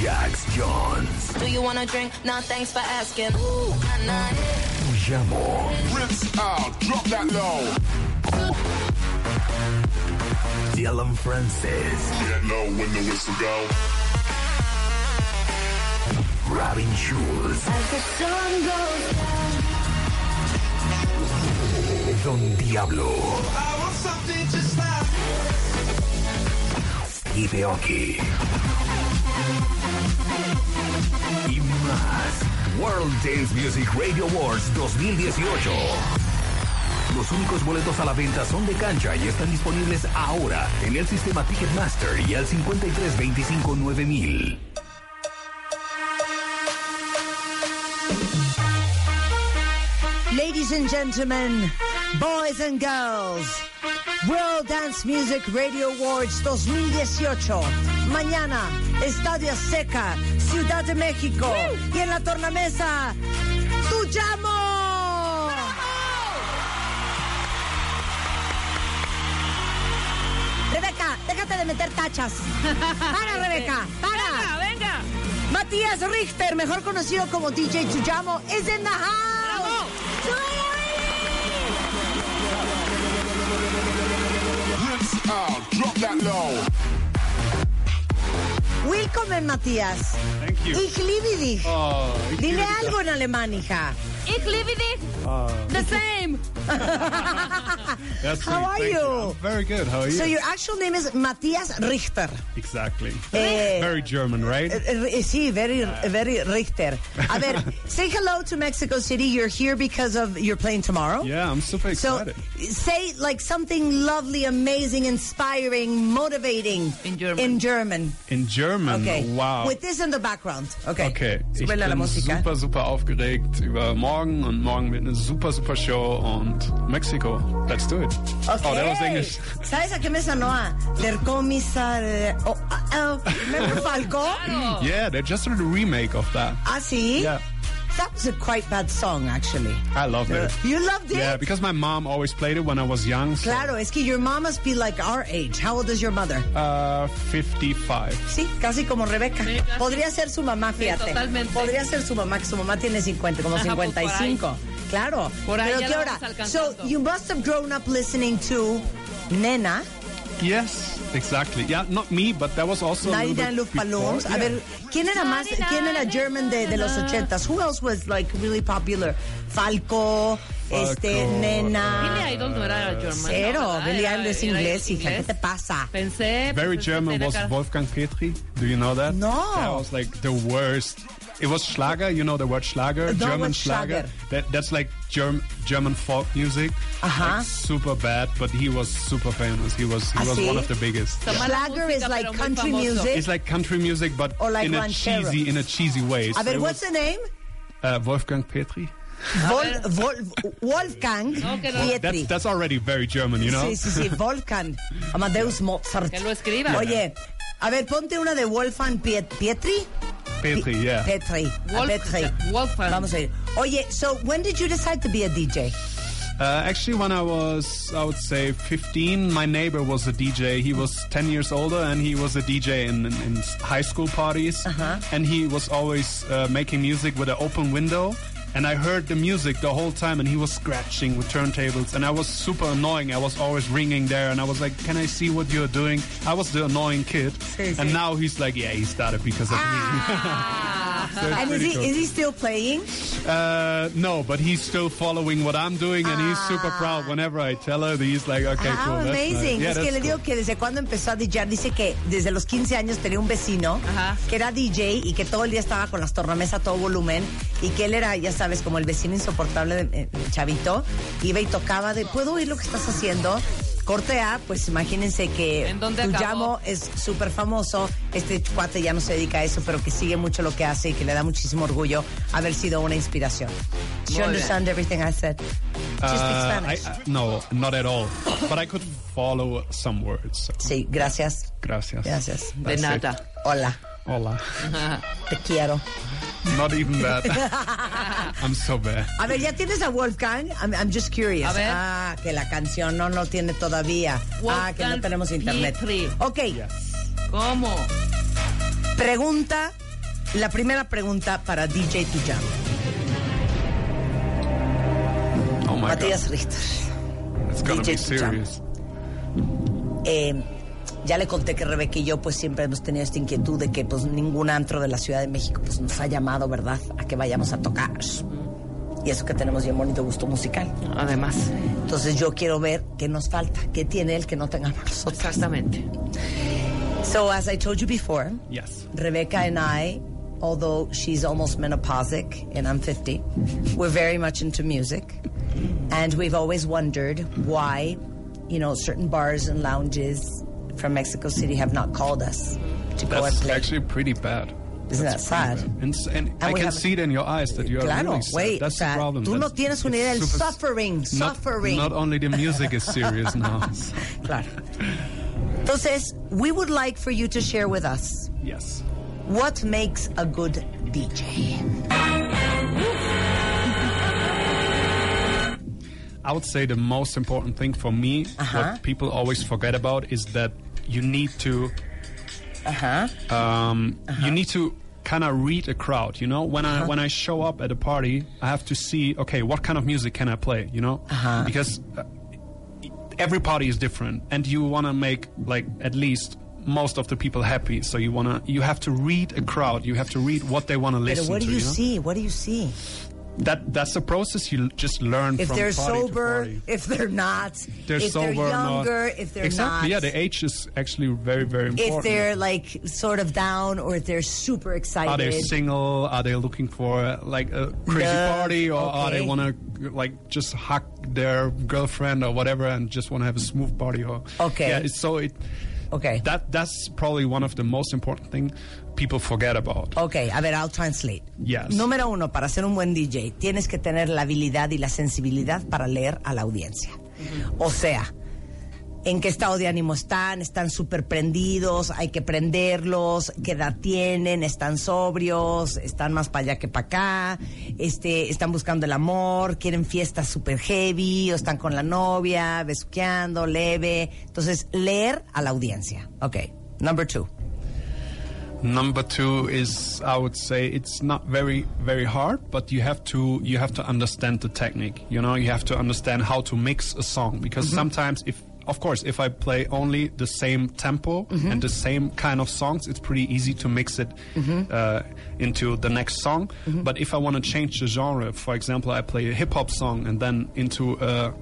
Jax Johns. Do you wanna drink? Nah, thanks for asking. Ooh, not, not Jamo. Rips out, drop that low. Dylan Francis. Yeah, no, when the whistle go. Robin Schulz. As the sun goes down. Don Diablo. I want something just like this. Steve Aoki. Y más. World Dance Music Radio Awards 2018. Los únicos boletos a la venta son de cancha y están disponibles ahora en el sistema Ticketmaster y al 5325 9000. Ladies and gentlemen, boys and girls, World Dance Music Radio Awards 2018. Mañana, Estadio Seca, Ciudad de México. Y en la tornamesa, ¡Tu llamo! Rebeca, déjate de meter tachas. Para, Rebeca, para. Venga, venga. Matías Richter, mejor conocido como DJ Chuyamo, is in the house. Rips out, drop that low. Willkommen, Matías. Thank you. Ich liebe dich. Oh, ich Dile algo en alemán, hija. Ich liebe dich. The same. That's How sweet, are thank you? I'm very good. How are you? So your actual name is Matthias Richter. exactly. Eh, very German, right? Eh, eh, Sí, very, very Richter. A ver, say hello to Mexico City. You're here because of you're playing tomorrow. yeah, I'm super So excited. So say like something lovely, amazing, inspiring, motivating In German. In German. In German, Okay. wow. With this in the background. Okay. Okay, ich Súbele la bin música. super, super aufgeregt über morgen und morgen wird eine super, super Show und Mexiko. Let's do it. Okay. Oh, that was English. ¿Sabes a qué me sonó? Der Kommissar. eh, Oh, ah, oh, remember Falco? Yeah, they just did a remake of that. Ah, sí? Yeah, That was a quite bad song, actually. I love it. You loved it? Yeah, because my mom always played it when I was young. So, Claro, es que your mom must be like our age. How old is your mother? Uh, 55. Sí, casi como Rebeca. Sí, casi. Podría ser su mamá, fíjate. totalmente. Podría ser su mamá, que su mamá tiene 50, como Ajá, pues, 55. Claro. Por ahí Pero qué hora. So, you must have grown up listening to Nena, Yes, exactly. Yeah, not me, but that was also a little 99 bit Luft before. Ballons. A Yeah. ver, ¿quién era más? ¿Quién era German de, de los 80s? Who else was like really popular? Falco, este, Falco, Nena. Uh, Billy Idol no era German. Cero, ¿no? Billy Era- Idol es era inglés, hija. ¿Qué te pasa? Pensé. Very pues, German tenía was Wolfgang Petri. Do you know that? No. That was like the worst. It was Schlager. You know the word Schlager? No, German what's Schlager? That that's like Germ, German folk music. Ajá. Like super bad, but he was super famous. He was he ¿Ah, was sí? one of the biggest. Está mala Schlager is like country music. It's like country music, but like in a cheesy in a cheesy way. A So ver, what's was, the name? uh, Wolfgang Petri? Vol- Vol- Wolfgang que. Pietri. That's that's already very German, you know. Sí, sí, sí, Wolfgang Amadeus Mozart. Que lo escriba. Oye, a ver, ponte una de Wolfgang Piet- Pietri. Petri, yeah. Petri. Wolf- Petri. Wolfgang. Vamos a ir. Oye, so when did you decide to be a DJ? Uh, actually, when I was, I would say, 15, my neighbor was a DJ. He was 10 years older, and he was a DJ in, in, in high school parties. Uh -huh. And he was always uh, making music with an open window. And I heard the music the whole time, and he was scratching with turntables. And I was super annoying. I was always ringing there, and I was like, "Can I see what you're doing?" I was the annoying kid. Sí, And now he's like, "Yeah, he started because of me." Ah. And is he, cool. is he still playing? Uh, no, but he's still following what I'm doing, and he's super proud. Whenever I tell her, he's like, "Okay, Ah, cool, that's nice." amazing. Yeah, es que le digo cool. que desde cuando empezó a DJar, dice que desde los 15 años tenía un vecino Ajá. que era DJ y que todo el día estaba con las tornamesas a todo volumen y que él era, ya sabes, como el vecino insoportable de, eh, chavito. Iba y tocaba de, ¿puedo oír lo que estás haciendo? Corte A, pues imagínense que. Tuyamo es súper famoso. Este cuate ya no se dedica a eso, pero que sigue mucho lo que hace y que le da muchísimo orgullo haber sido una inspiración. Do you understand everything I said? Uh, I, Spanish? I- no, not at all. But I could follow some words. So. Sí, gracias. Gracias. Gracias. De That's it. nada. Hola, Hola. te quiero. Not even that. I'm so bad. A ver, ¿ya tienes a Wolfgang? I'm, I'm just curious. A ver. Ah, que la canción no lo tiene todavía. ah, que no tenemos internet. Petri. Ok, ¿Cómo? pregunta, la primera pregunta para DJ Tuyamo. Oh my Matías god. Richter. It's gonna DJ be serious. Eh, ya le conté que Rebeca y yo pues siempre hemos tenido esta inquietud de que pues ningún antro de la Ciudad de México pues nos ha llamado, ¿verdad? A que vayamos a tocar. Y eso que tenemos bien bonito gusto musical. Además. Entonces yo quiero ver qué nos falta, qué tiene él que no tengamos nosotros. Exactamente. So as I told you before, Yes. Rebecca and I, although she's almost menopausic and I'm 50, we're very much into music. And we've always wondered why, you know, certain bars and lounges from Mexico City have not called us to go and That's play. actually pretty bad. Isn't That's that pretty sad? bad. And, s- and, I we can have- see it in your eyes that you are Claro, really sad. güey, That's o sea, the problem. tú no That's- tienes una idea del super- suffering, not, suffering. Not only the music is serious now. Claro. Entonces, we would like for you to share with us Yes. what makes a good DJ. I would say the most important thing for me, Uh-huh. what people always forget about, is that you need to, Uh-huh. um, you need to kind of read a crowd. You know, when Uh-huh. I when I show up at a party, I have to see, okay, what kind of music can I play? You know, Uh-huh. because uh, every party is different, and you want to make like at least. Most of the people happy, so you wanna. You have to read a crowd. You have to read what they wanna But listen what do to. you know? see? What do you see? That that's the process. You just learn If from they're sober, if they're not, they're if sober they're or not. younger, if they're exactly, not. yeah, the age is actually very, very important. if they're like sort of down or if they're super excited. are they single? Are they looking for like a crazy party, or are they want to like just hug their girlfriend or whatever and just want to have a smooth party? Or Okay. yeah, it's, so it Okay. that that's probably one of the most important thing people forget about. Ok, a ver, I'll translate. Yes. Número uno, para ser un buen DJ, tienes que tener la habilidad y la sensibilidad para leer a la audiencia. O sea, en qué estado de ánimo están, están súper prendidos, hay que prenderlos, qué edad tienen, están sobrios, están más para allá que para acá, este, están buscando el amor, quieren fiestas súper heavy, o están con la novia, besuqueando, leve. Entonces, leer a la audiencia. Ok, number two. Number two is I would say it's not very very hard, but you have to you have to understand the technique. You know, you have to understand how to mix a song because sometimes if of course if I play only the same tempo mm-hmm. and the same kind of songs, it's pretty easy to mix it mm-hmm. uh, into the next song. Mm-hmm. But if I want to change the genre, for example, I play a hip hop song and then into a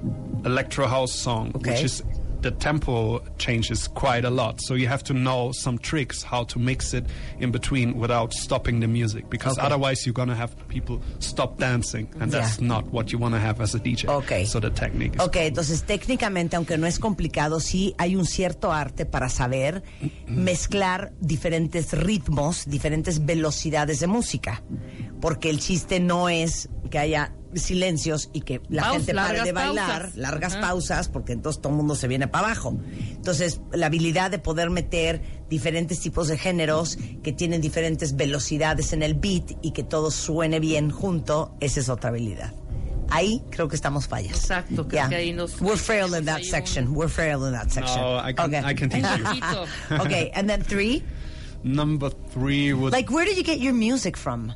electro house song, Okay. which is the tempo changes quite a lot. So you have to know some tricks how to mix it in between without stopping the music because Okay. otherwise you're gonna have people stop dancing and that's Yeah. not what you want to have as a DJ. Okay. So the technique is Ok, entonces técnicamente, aunque no es complicado, sí hay un cierto arte para saber mezclar diferentes ritmos, diferentes velocidades de música. Porque el chiste no es que haya silencios y que la Paus- gente pare de bailar, pausas. largas Ajá. pausas, porque entonces todo el mundo se viene para abajo. Entonces, la habilidad de poder meter diferentes tipos de géneros que tienen diferentes velocidades en el beat y que todo suene bien junto, esa es otra habilidad. Ahí creo que estamos fallas. Exacto, creo Yeah. que ahí nos- We're frail in that un- section. We're frail in that section. No, I can- I can teach you. Poquito. okay, and then three. Number three would Like, where did you get your music from?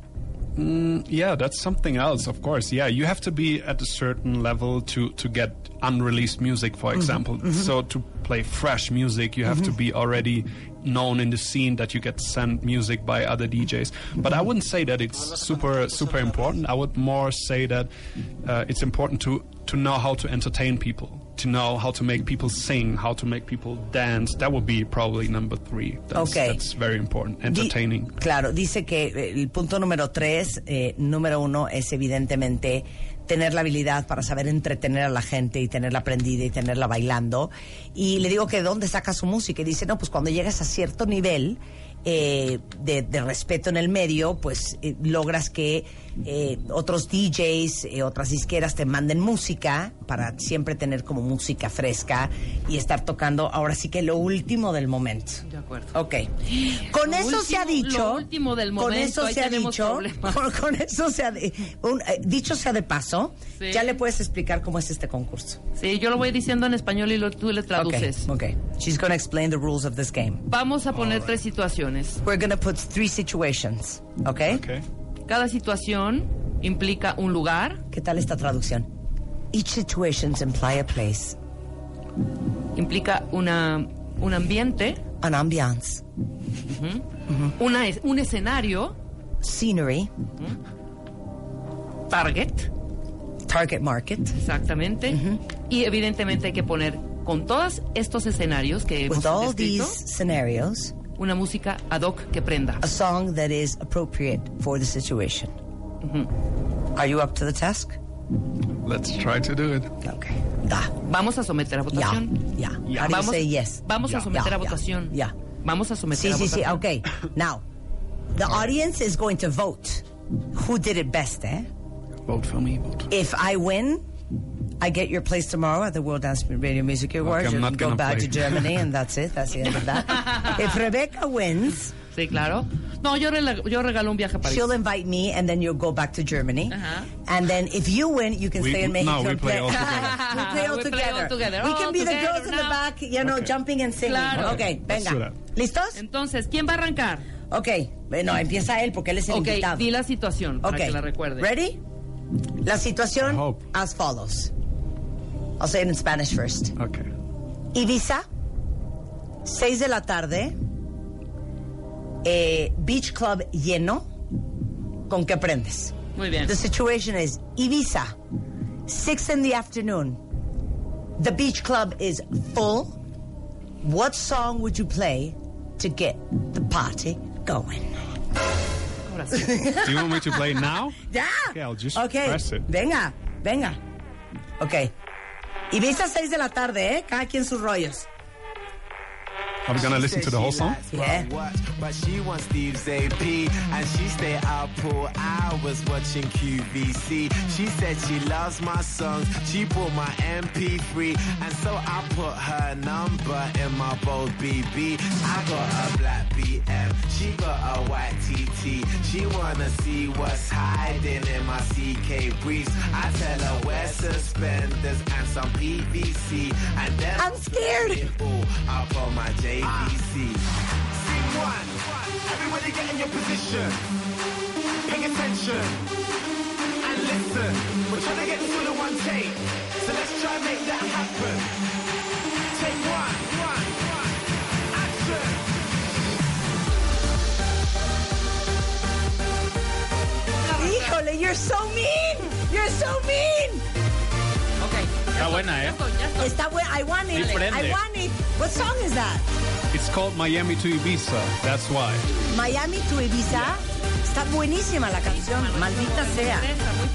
Mm, yeah, that's something else, of course. Yeah, you have to be at a certain level to to get unreleased music, for mm-hmm. example. Mm-hmm. So to play fresh music, you have to mm-hmm. be already known in the scene that you get sent music by other DJs. But I wouldn't say that it's super super important. I would more say that uh, it's important to to know how to entertain people. to know how to make people sing, how to make people dance. That would be probably number three. That's, Okay. that's very important. Di- Entertaining. claro, dice que eh, el punto número tres, eh, número uno, es evidentemente tener la habilidad para saber entretener a la gente y tenerla prendida y tenerla bailando. Y le digo que de dónde saca su música. Y dice, no, pues cuando llegas a cierto nivel eh, de, de respeto en el medio, pues eh, logras que eh, otros DJs, eh, otras disqueras te manden música para siempre tener como música fresca y estar tocando ahora sí que lo último del momento. De acuerdo. Ok. Con Lo eso se ha dicho. lo último del Con momento, eso ahí se ha dicho. Con, con eso se ha. un- eh, dicho sea de paso, Sí. ya le puedes explicar cómo es este concurso. Sí, yo lo voy diciendo en español y lo, tú le traduces. Ok. She's going to explain the rules of this game. Vamos a poner tres situaciones. We're going to put three situations. Ok. Okay. Cada situación implica un lugar, ¿Qué tal esta traducción? Each situation imply a place, implica una, un ambiente, an ambiance, una, es- un escenario, scenery, target, target market, exactamente, y evidentemente hay que poner con todos estos escenarios que hemos with all descrito, these scenarios, una música ad hoc que prenda. a song that is appropriate for the situation. Are you up to the task? Let's try to do it. Okay. Da. Vamos a someter a Ya, votación. ya. Ya. How do you Vamos, say yes? vamos a someter Ya, a votación. ya. Vamos a someter Sí, a sí, sí. votación. Okay. Now, the audience is going to vote. Who did it best, eh? Vote for me. Vote. If I win, I get your place tomorrow at the World Dance Radio Music Awards. I'm you can go back play. to Germany, and that's it. That's the end of that. if Rebecca wins, Sí, claro. No, yo, rela- yo regalo un viaje a París. she'll invite me, and then you'll go back to Germany. Uh-huh. And then if you win, you can We- stay in no, Mexico. we and play all together. we play all We play together. all together. We All can be the girls in the back, you know, Okay. jumping and singing. Claro. Okay, venga. ¿Listos? Entonces, ¿quién va a arrancar? Ok, bueno, empieza él porque él es el Ok, invitado. di la situación para Ok, que la recuerde. Ready? La situación as follows. I'll say it in Spanish first. Okay. Ibiza, 6 de la tarde, eh, Beach Club lleno, ¿con qué prendes? Muy bien. The situation is Ibiza, 6 in the afternoon. The beach club is full. What song would you play to get the party going? Do you want me to play now? Yeah. Okay, I'll just Ok, press it. Venga, venga. Ok. Ibiza 6 de la tarde, ¿eh? Cada quien sus rollos. Are we gonna listen to the whole song? Yeah. Watch, but she wants Steve's AP, and she stay up for hours watching QVC. She said she loves my songs. She bought my MP3, and so I put her number in my bold BB. I got a black BM, she got a white TT. She wanna see what's hiding in my CK briefs. I tell her wear suspenders and some PVC, and then I'm scared. it all up on my JVC. Scene one. Everybody get in your position. Pay attention. And listen. We're trying to get this all in one take. So let's try and make that happen. Take one. One. One. Action. Híjole, you're so mean. You're so mean. Ok. Está buena, ¿eh? estoy, ya estoy. Está bueno. I want it. Sí. I want it. What song is that? It's called Miami to Ibiza. That's why. Miami to Ibiza. Está buenísima la canción. Maldita sea.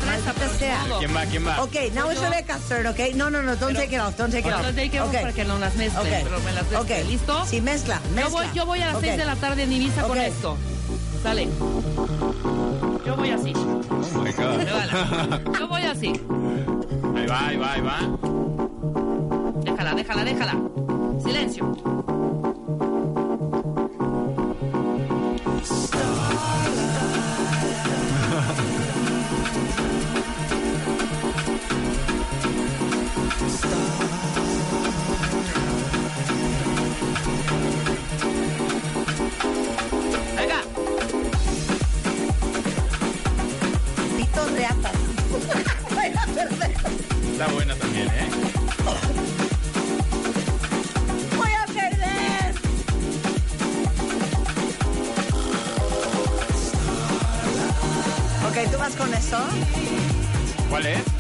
Maldita sea. ¿Quién va? ¿Quién va? Okay, now it's yo. Rebecca's turn, okay? No, no, no, don't take it off, don't take it off. Don't take it off Okay. para que no las mezclen, Okay. pero me las. ¿Listo? Sí, mezcla, mezcla. Yo voy, yo voy a las Okay. 6 de la tarde en Ibiza con esto. Sale. Yo voy así. Oh my God. Yo voy así. ahí va, ahí va, ahí va. Déjala, déjala, déjala. Silencio. Está buena también, ¿eh? Voy a perder. Ok, ¿tú vas con eso? ¿Cuál es?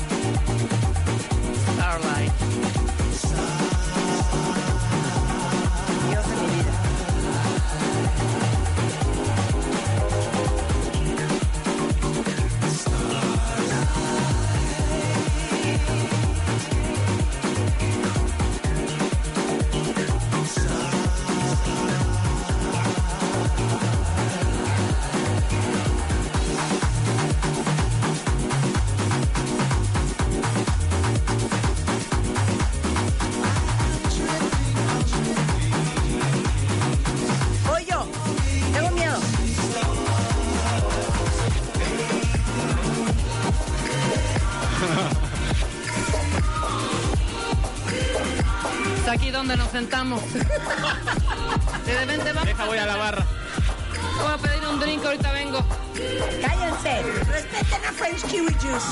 Vamos. Deja, voy a la barra. Voy a pedir un drink, ahorita vengo. Cállense. Respeten a French Kiwi Juice.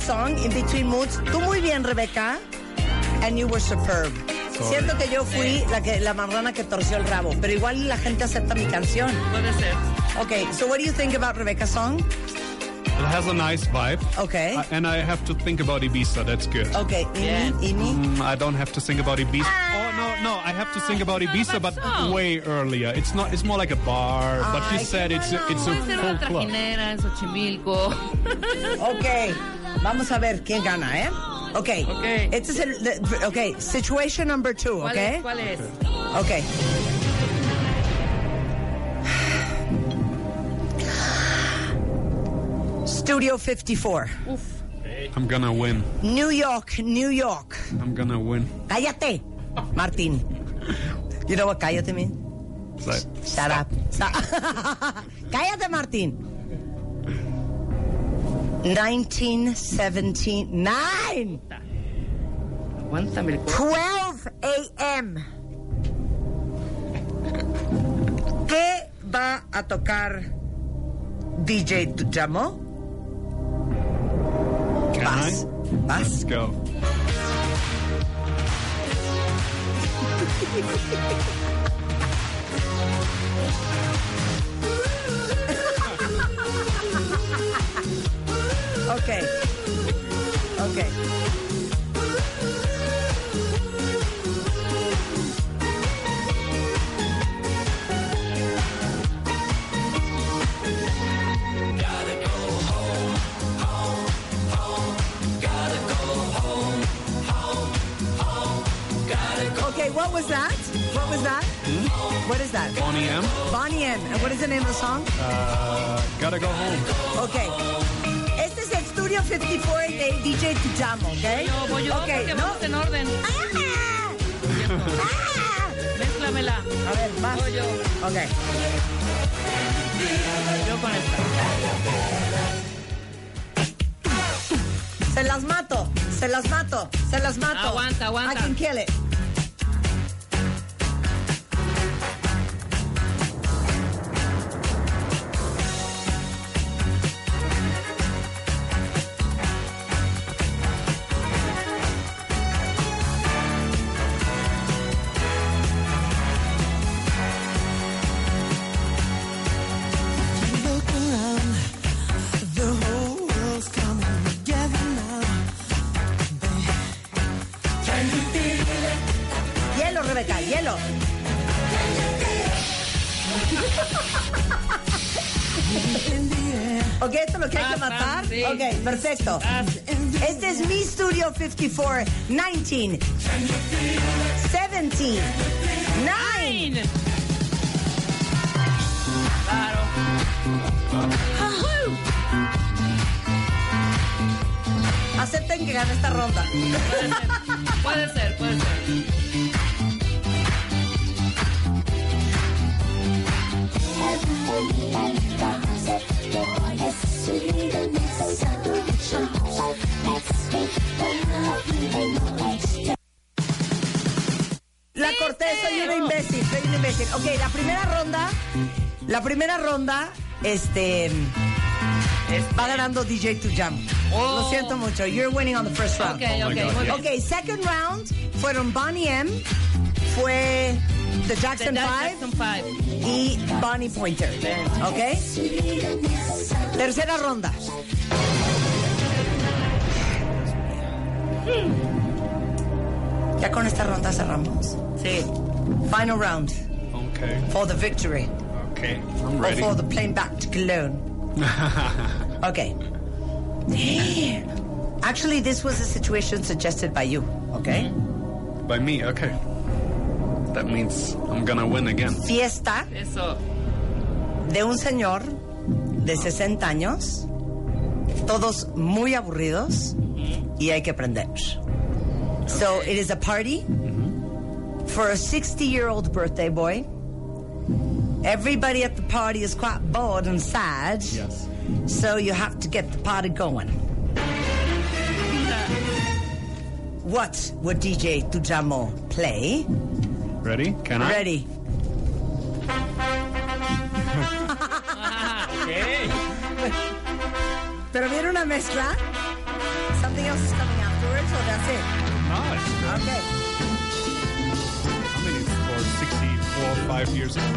Great song, In Between Moods. Tú muy bien, Rebecca. And you were superb. Siento que yo fui la, que, la marrana que torció el rabo, pero igual la gente acepta mi canción. Puede ser. Okay, so what do you think about Rebecca's song? It has a nice vibe. Okay. Uh, and I have to think about Ibiza. That's good. Okay, Yeah. Imi, Imi. Mm, I don't have to think about Ibiza. Oh no, no, I have to think about Ibiza, but song. way earlier. It's not. It's more like a bar. but Ay, you said qué it's a, bueno. it's a Puede ser full club. trajinera en Xochimilco. Ok, vamos a ver quién gana, ¿eh? Ok. Ok. Este es el. the- ok, situation number two, ¿Cuál ¿ok? es? ¿Cuál es? Ok. Studio 54, Uf. I'm gonna win. New York, New York. I'm gonna win. Cállate, Martín. You know what cállate mean? It's like, Shut up. Stop. cállate, Martín. 1979. Aguántame el 12 a.m. ¿Qué va a tocar DJ Tujamo? Vas. Vas. Let's go. Ok. Ok. Okay, what was that? What was that? What is that? Bonnie M. Bonnie M. And what is the name of the song? Uh, gotta go home. Ok. Studio 54 de DJ Tujamo, ¿ok? Yo voy yo Ok, porque no. vamos en orden. ¡Ah! ¡Ah! Mézclamela. A ver, vas. Voy yo. Ok. Yo con esta. Se las mato, se las mato, se las mato. Aguanta, aguanta. I can kill it. Perfecto. Este es mi Studio 54, 19, 17, 9. Nine. Claro. Acepten que gane esta ronda. Puede ser, puede ser. Primera ronda, la primera ronda, este, va ganando DJ Tujam. Oh. Lo siento mucho, you're winning on the first round. Ok, ok, muy bien. Ok, second round fueron Bonnie M, fue The Jackson The Five Jackson Five. y Bonnie Pointer. ¿Ok? Tercera ronda. Ya con esta ronda cerramos. Sí. Final round Okay. for the victory. Okay. I'm ready. Or for the plane back to Cologne. Okay. Actually, this was a situation suggested by you. Okay. Mm-hmm. By me, okay. That means I'm gonna win again. Fiesta Eso. de un señor de 60 años, todos muy aburridos mm-hmm. y hay que aprender. So it is a party mm-hmm. for a 60 year old birthday boy. Everybody at the party is quite bored and sad. Yes. So you have to get the party going. What would DJ Tujamo play? Ready? Can I? Ready. Pero viene una mezcla. Something else is coming afterwards, or that's it? No, Okay. I mean, it's for 64, 5 years old.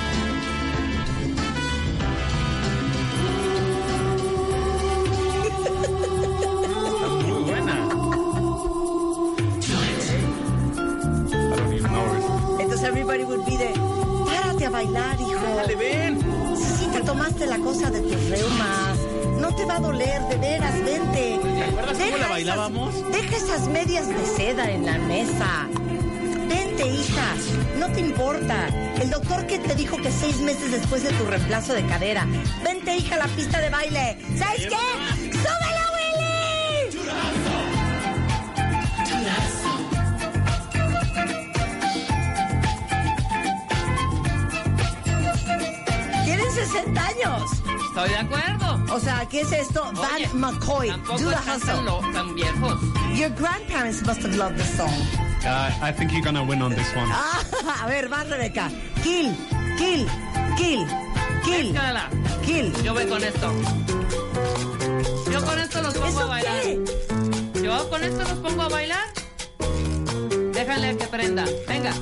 bailar, hijo. Dale, ven. Sí, te tomaste la cosa de tus reumas. No te va a doler, de veras, vente. ¿Te acuerdas cómo la bailábamos? deja esas medias de seda en la mesa. Vente, hija. No te importa. El doctor que te dijo que seis meses después de tu reemplazo de cadera. Vente, hija, a la pista de baile. ¿Sabes qué? Estoy de acuerdo. O sea, ¿qué es esto? Oye, Van McCoy, Do the Hustle. lo- tan viejos. Your grandparents must have loved this song. Uh, I think you're gonna win on this one. Ah, a ver, va Rebeca. Kill, kill, kill, kill, Mezclala. kill. Yo voy con esto. Yo con esto los pongo a ¿Eso bailar. qué? Yo con esto los pongo a bailar. Déjale que prenda. Venga.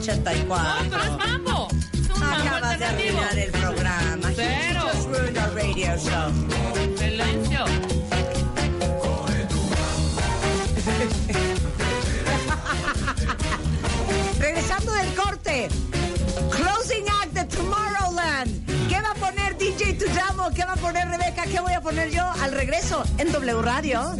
84. No, pero es mambo. Acabas de arruinar el programa. Just ruined our radio show. Silencio. Regresando del corte. Closing act de Tomorrowland. ¿Qué va a poner DJ Tujamo? ¿Qué va a poner Rebeca? ¿Qué voy a poner yo al regreso en W Radio?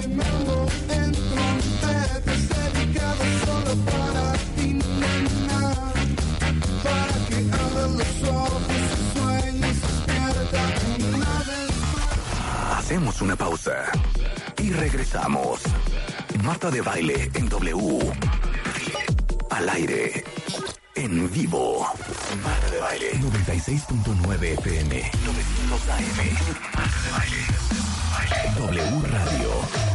Hacemos una pausa y regresamos. Marta de baile en W. Al aire. En vivo. Marta de baile. 96.9 FM. 900 AM. Marta de baile. W Radio.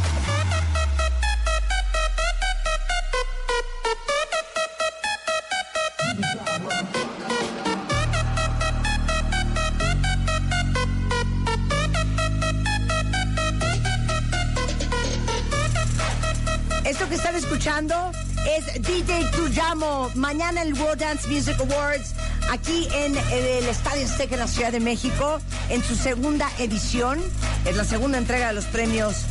Escuchando es DJ Tujamo. Mañana el World Dance Music Awards aquí en el Estadio Azteca en la Ciudad de México en su segunda edición. Es la segunda entrega de los premios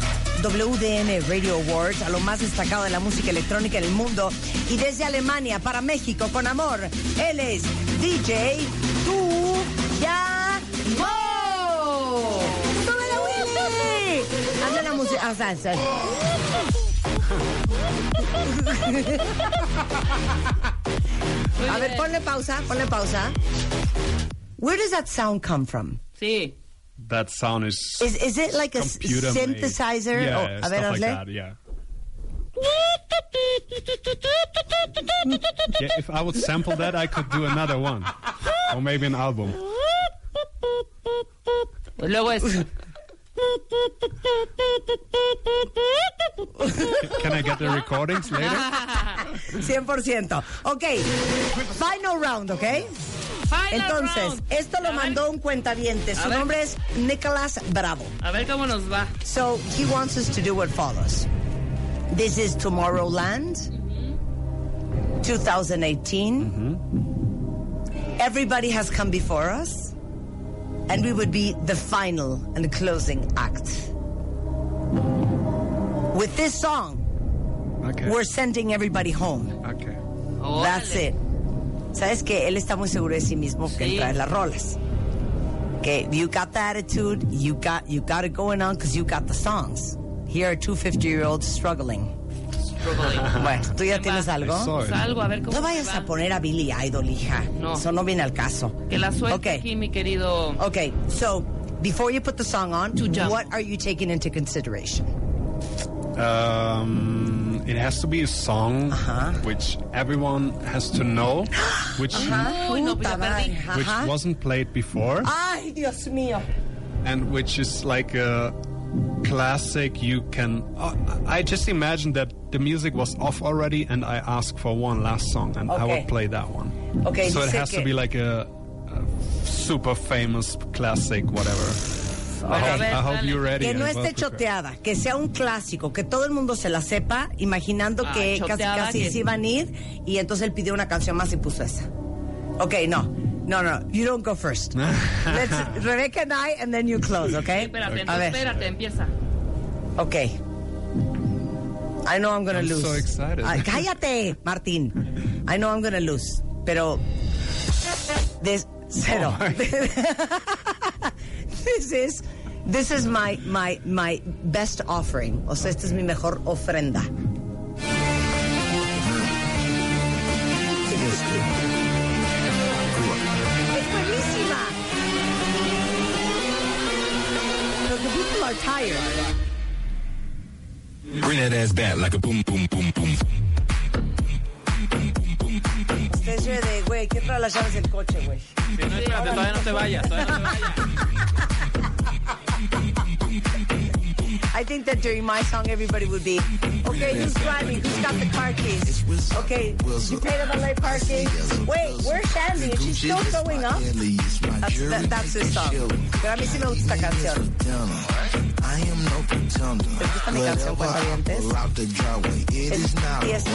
WDM Radio Awards a lo más destacado de la música electrónica en el mundo. Y desde Alemania para México con amor, él es DJ Tujamo. ¡Súbela, Willy! Hazle la música. O sea, o sea, Muy A ver, ponle pausa, ponle pausa. Where does that sound come from? Sí. That sound is Is is it like a computer made. synthesizer? Yeah, Oh, a stuff ver, like that, yeah. Yeah, if I would sample that, I could do another one. Or maybe an album. Luego es. Can I get the recordings later? 100%. Ok, final round, ok? Final Entonces, round. esto lo A ver. mandó un cuentaviente. Su A ver. nombre es Nicolás Bravo. A ver cómo nos va. So he wants us to do what follows. This is Tomorrowland, mm-hmm. 2018. Mm-hmm. Everybody has come before us, and we would be the final and the closing act. With this song, Okay. we're sending everybody home. Okay. That's Órale. it. Sabes que él está muy seguro de sí mismo que Sí. trae las rolas. Que you got the attitude, you got you got it going on because you got the songs. Here are two 50 year olds struggling. Struggling. Bueno, ¿tú ya tienes algo? Pues algo, a ver cómo No vayas va. a poner a Billy Idol, hija. No. Eso no viene al caso. Que la suelte Okay. aquí, mi querido. Okay, so before you put the song on, what are you taking into consideration? Um, it has to be a song Uh-huh. which everyone has to know, which Uy, no, pues ya Puta perdí. madre, which wasn't played before, Ay, Dios mío. and which is like a classic. You can. Uh, I just imagine that the music was off already, and I asked for one last song, and I Okay. would play that one. Okay, so it has que- to be like a, a super famous classic, whatever. Bueno, I ver, I hope dale. you're ready. Que no esté choteada, que sea un clásico, que todo el mundo se la sepa, imaginando Ah, que casi casi que- se iban a ir, y entonces él pidió una canción más y puso esa. Ok, no, no, no, you don't go first. Let's, Rebecca and I, and then you close, ok? Espérate, A entonces, ver, espérate, empieza. ok. I know I'm gonna I'm lose. so excited. Ay, cállate, Martín. I know I'm gonna lose, pero this cero. Oh, this is this is my my my best offering. O sea, esta es mi mejor ofrenda. Es buenísima. But the people are tired. That ass back like a boom, boom, boom, boom. Especie de, güey, ¿quién trae las llaves del coche, güey? No, espérate, todavía no te vayas, todavía no te vayas. I think that during my song, everybody would be, okay, who's driving? Who's got the car keys? Okay, you pay the valet parking? Wait, where's Sandy? Is she still showing up? That's, that, that's his song. Pero a mí sí me gusta esta canción. I am no pretender. ¿Te gusta mi canción, cuentavientes? Es of this.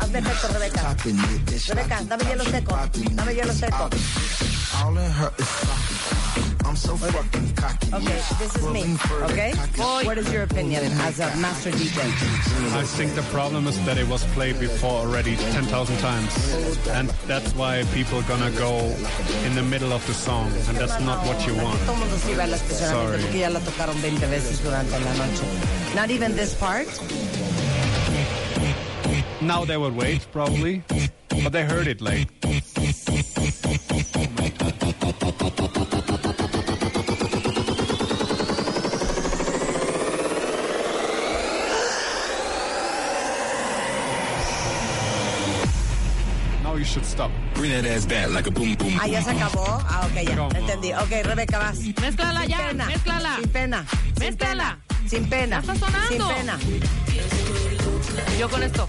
I'm efecto. Rebeca. Rebeca, dame hielo seco. Dame hielo seco. All in her is. I'm so fucking cocky. Okay, this is me, okay? cocky. What is your opinion as a master DJ? I think the problem is that it was played before already 10,000 times. And that's why people are gonna go in the middle of the song. And that's not what you want. Todo el mundo sí va al estacionamiento Sorry. porque ya la tocaron 20 veces durante la noche. Not even this part. Now they would wait, probably. But they heard it late. Stop. Bring that ass back like a boom, boom, Ah, ya se acabó. Ah, ok, ya. Entendí. Ok, Rebeca, vas. Mézclala Sin ya, pena. mézclala. Sin pena. Sin Mézclala. pena. Sin pena. Ya está sonando. Sin pena. Yo con esto.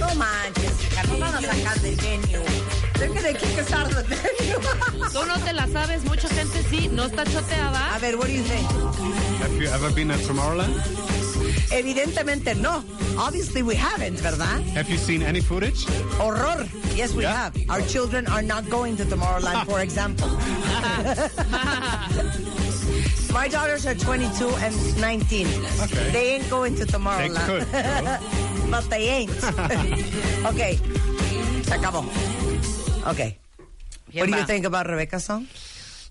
No manches, hija, nos van a sacar del genio. Us out of the venue. Tú no te la sabes, mucha gente sí, no está A choteada. ver, what do you think? Have you ever been at Tomorrowland? Evidentemente no. Obviously we haven't, ¿verdad? Have you seen any footage? Horror. Yes, we Yeah. have. Our children are not going to Tomorrowland, for example. My daughters are 22 and 19. Okay. They ain't going to Tomorrowland. They could, but they ain't. okay. Se acabó. Okay. ¿Quién What do you think about Rebecca's song?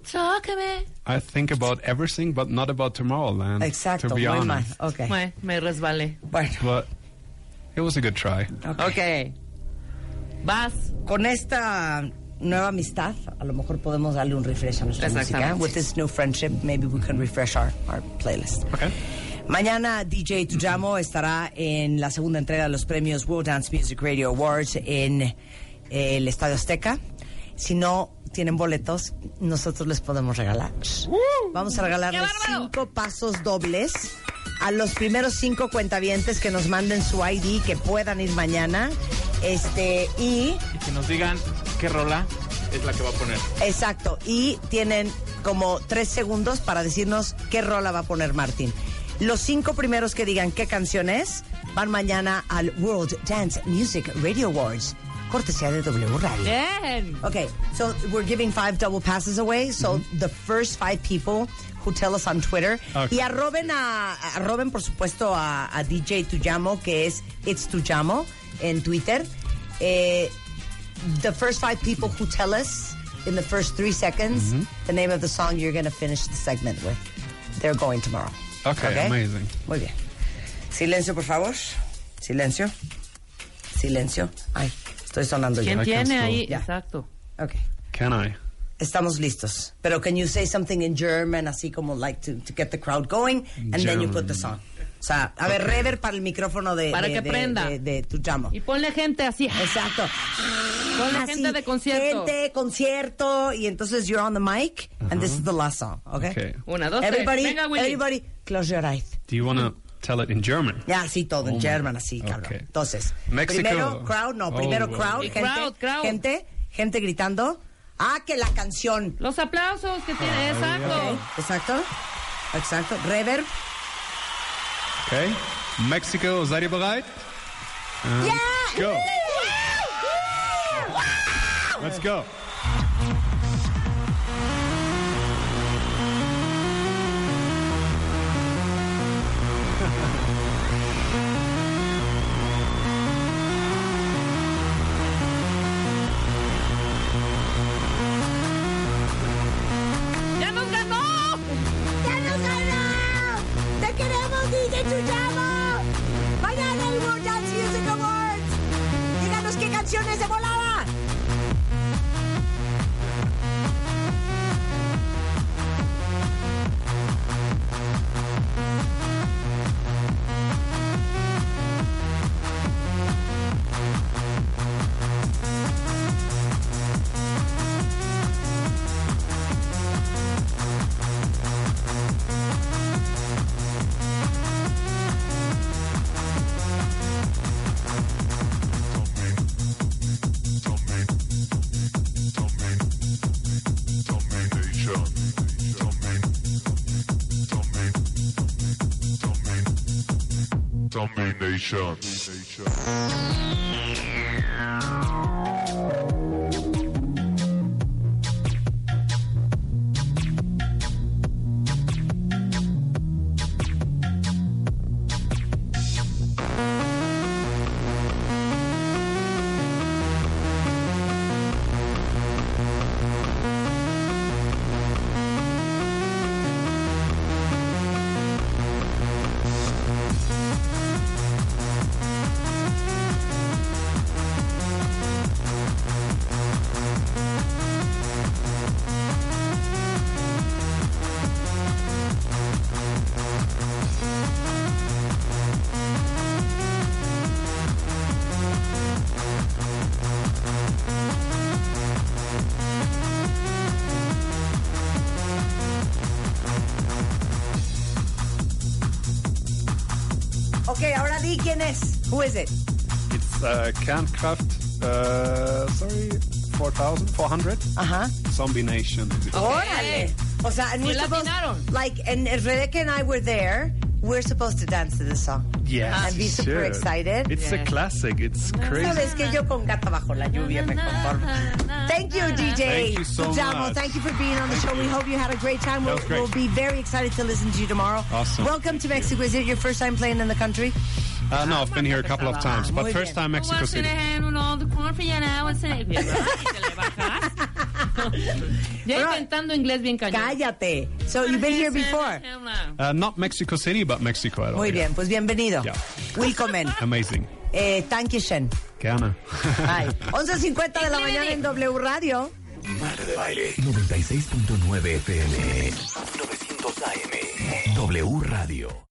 Tócame. I think about everything, but not about Tomorrowland. Exacto, To be muy mal. honest. Okay. Me, me resbalé. Bueno, But it was a good try. Ok. Vas. con esta nueva amistad, a lo mejor podemos darle un refresh a nuestra música. With this new friendship, maybe we can refresh our, our playlist. Okay. Mañana DJ Tujamo estará en la segunda entrega de los premios World Dance Music Radio Awards en eh, el Estadio Azteca. Si no tienen boletos, nosotros les podemos regalar. Vamos a regalarles cinco pasos dobles a los primeros cinco cuentavientes que nos manden su ID, que puedan ir mañana. Este, y Y que nos digan qué rola es la que va a poner. Exacto. Y tienen como tres segundos para decirnos qué rola va a poner Martín. Los cinco primeros que digan qué canción es van mañana al World Dance Music Radio Awards. Cortesía de W Radio. Bien. Okay, so we're giving five double passes away. So the first five people who tell us on Twitter Okay. y arroben a, arroben por supuesto a, a DJ Tujamo que es It's Tujamo en Twitter. Eh, the first five people who tell us in the first three seconds the name of the song you're going to finish the segment with, they're going tomorrow. Okay, amazing. Muy bien. Silencio, por favor. Silencio. Silencio. Ay, estoy sonando yo. ¿Quién I can tiene ahí? Ya. Exacto. Okay. Can I? Estamos listos. Pero can you say something in German, así como like to, to get the crowd going, and then you put the song. O sea, a ver, rever para el micrófono de Para de, que de- prenda. de, de tu llamo. Y ponle gente así. Exacto. Ponle Así, gente de concierto. Gente, concierto, y entonces you're on the mic, and this is the last song, okay? Okay. Una, dos, tres. Everybody, Venga, Willy. everybody, close your eyes. Do you want to tell it in German? Ya, sí, todo en Oh, German, así, cabrón. okay. Entonces, México. primero crowd, no, Oh, primero crowd, gente, crowd, crowd. gente, gente gritando. Ah, que la canción. Los aplausos que tiene. Exacto. Ok, Exacto, exacto. Reverb. Okay. Mexico, ihr bereit? And Go. Let's go. Chuyamo! Mañana el World Dance Music Awards. Díganos qué canciones de volada. Nation. Ahora di quién es. Who is it? It's uh, Kernkraft, uh, sorry, 4,400. Ajá. Zombie Nation. Órale. O sea, and Sí we're supposed, like, and Rebecca and I were there. We're supposed to dance to this song. Yes. And be super sure. excited. It's a classic. It's crazy. Sabes que yo con gata bajo la lluvia me conformo. Thank you, DJ. Thank you so Tujamo. much. Thank you for being on the show. We hope you had a great time. That We'll, great. we'll be very excited to listen to you tomorrow. Awesome. Welcome to Mexico. Is it your first time playing in the country? Uh, no, I've been here a couple of times, but Muy first time Mexico City. Ya intentando inglés bien cañón. Cállate. So you've been here before. Uh, not Mexico City, but Mexico. I don't Muy bien, pues bienvenido. Yeah. Willkommen. Amazing. Eh, Dankeschön. Gerne. Ay, 11.50 de la mañana en W Radio. Marta de Baile 96.9 FM 900 AM W Radio